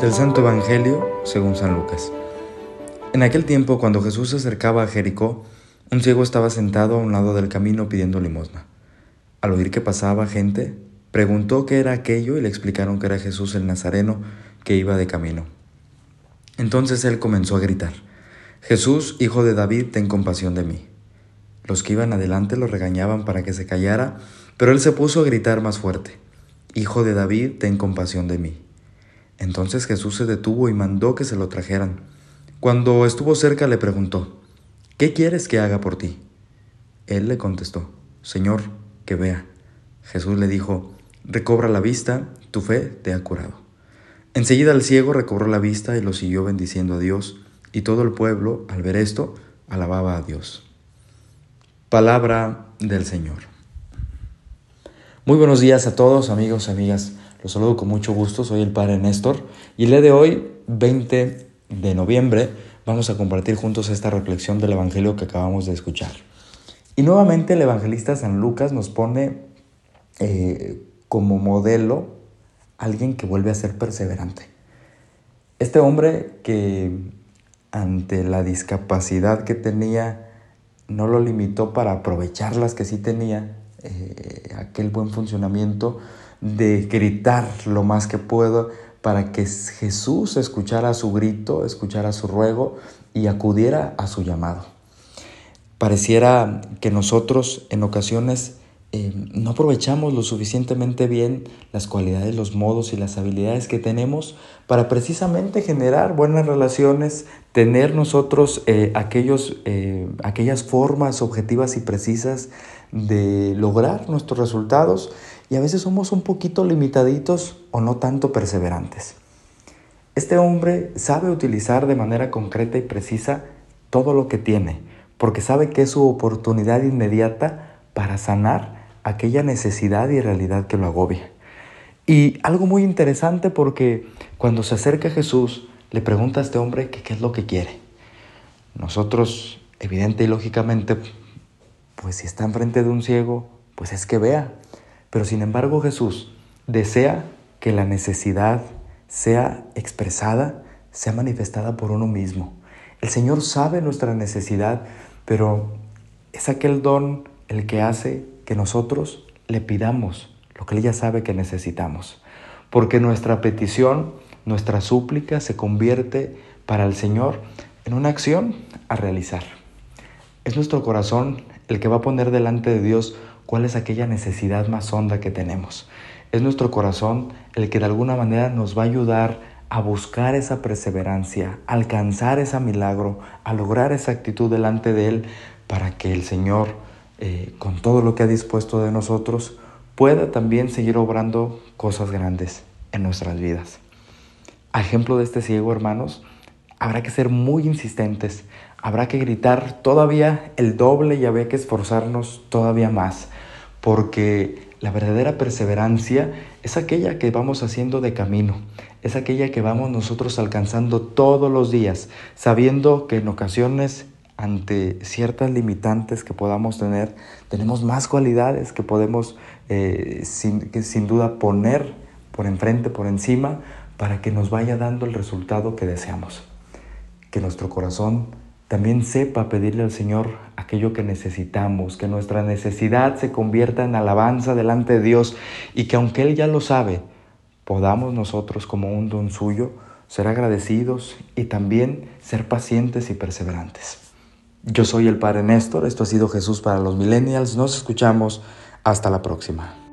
Del Santo Evangelio según San Lucas. En aquel tiempo, cuando Jesús se acercaba a Jericó, un ciego estaba sentado a un lado del camino pidiendo limosna. Al oír que pasaba gente, preguntó qué era aquello y le explicaron que era Jesús el Nazareno que iba de camino. Entonces él comenzó a gritar, Jesús, hijo de David, ten compasión de mí. Los que iban adelante lo regañaban para que se callara, pero él se puso a gritar más fuerte, Hijo de David, ten compasión de mí. Entonces Jesús se detuvo y mandó que se lo trajeran. Cuando estuvo cerca le preguntó, ¿qué quieres que haga por ti? Él le contestó, Señor, que vea. Jesús le dijo, recobra la vista, tu fe te ha curado. Enseguida el ciego recobró la vista y lo siguió bendiciendo a Dios, y todo el pueblo, al ver esto, alababa a Dios. Palabra del Señor. Muy buenos días a todos, amigos, amigas. Los saludo con mucho gusto, soy el Padre Néstor y el día de hoy, 20 de noviembre, vamos a compartir juntos esta reflexión del Evangelio que acabamos de escuchar. Y nuevamente el evangelista San Lucas nos pone eh, como modelo alguien que vuelve a ser perseverante. Este hombre que ante la discapacidad que tenía no lo limitó para aprovechar las que sí tenía, eh, aquel buen funcionamiento, de gritar lo más que puedo para que Jesús escuchara su grito, escuchara su ruego y acudiera a su llamado. Pareciera que nosotros en ocasiones eh, no aprovechamos lo suficientemente bien las cualidades, los modos y las habilidades que tenemos para precisamente generar buenas relaciones, tener nosotros eh, aquellos, eh, aquellas formas objetivas y precisas de lograr nuestros resultados y a veces somos un poquito limitaditos o no tanto perseverantes. Este hombre sabe utilizar de manera concreta y precisa todo lo que tiene, porque sabe que es su oportunidad inmediata para sanar aquella necesidad y realidad que lo agobia. Y algo muy interesante porque cuando se acerca Jesús, le pregunta a este hombre qué es lo que quiere. Nosotros, evidente y lógicamente, pues si está enfrente de un ciego, pues es que vea. Pero sin embargo Jesús desea que la necesidad sea expresada, sea manifestada por uno mismo. El Señor sabe nuestra necesidad, pero es aquel don el que hace que nosotros le pidamos lo que Él ya sabe que necesitamos. Porque nuestra petición, nuestra súplica se convierte para el Señor en una acción a realizar. Es nuestro corazón el que va a poner delante de Dios cuál es aquella necesidad más honda que tenemos. Es nuestro corazón el que de alguna manera nos va a ayudar a buscar esa perseverancia, a alcanzar ese milagro, a lograr esa actitud delante de Él para que el Señor, eh, con todo lo que ha dispuesto de nosotros, pueda también seguir obrando cosas grandes en nuestras vidas. A ejemplo de este ciego, hermanos, habrá que ser muy insistentes, habrá que gritar todavía el doble y habrá que esforzarnos todavía más, porque la verdadera perseverancia es aquella que vamos haciendo de camino, es aquella que vamos nosotros alcanzando todos los días, sabiendo que en ocasiones ante ciertas limitantes que podamos tener, tenemos más cualidades que podemos eh, sin, que sin duda poner por enfrente, por encima, para que nos vaya dando el resultado que deseamos que nuestro corazón también sepa pedirle al Señor aquello que necesitamos, que nuestra necesidad se convierta en alabanza delante de Dios y que aunque Él ya lo sabe, podamos nosotros como un don suyo ser agradecidos y también ser pacientes y perseverantes. Yo soy el Padre Néstor, esto ha sido Jesús para los millennials, nos escuchamos, hasta la próxima.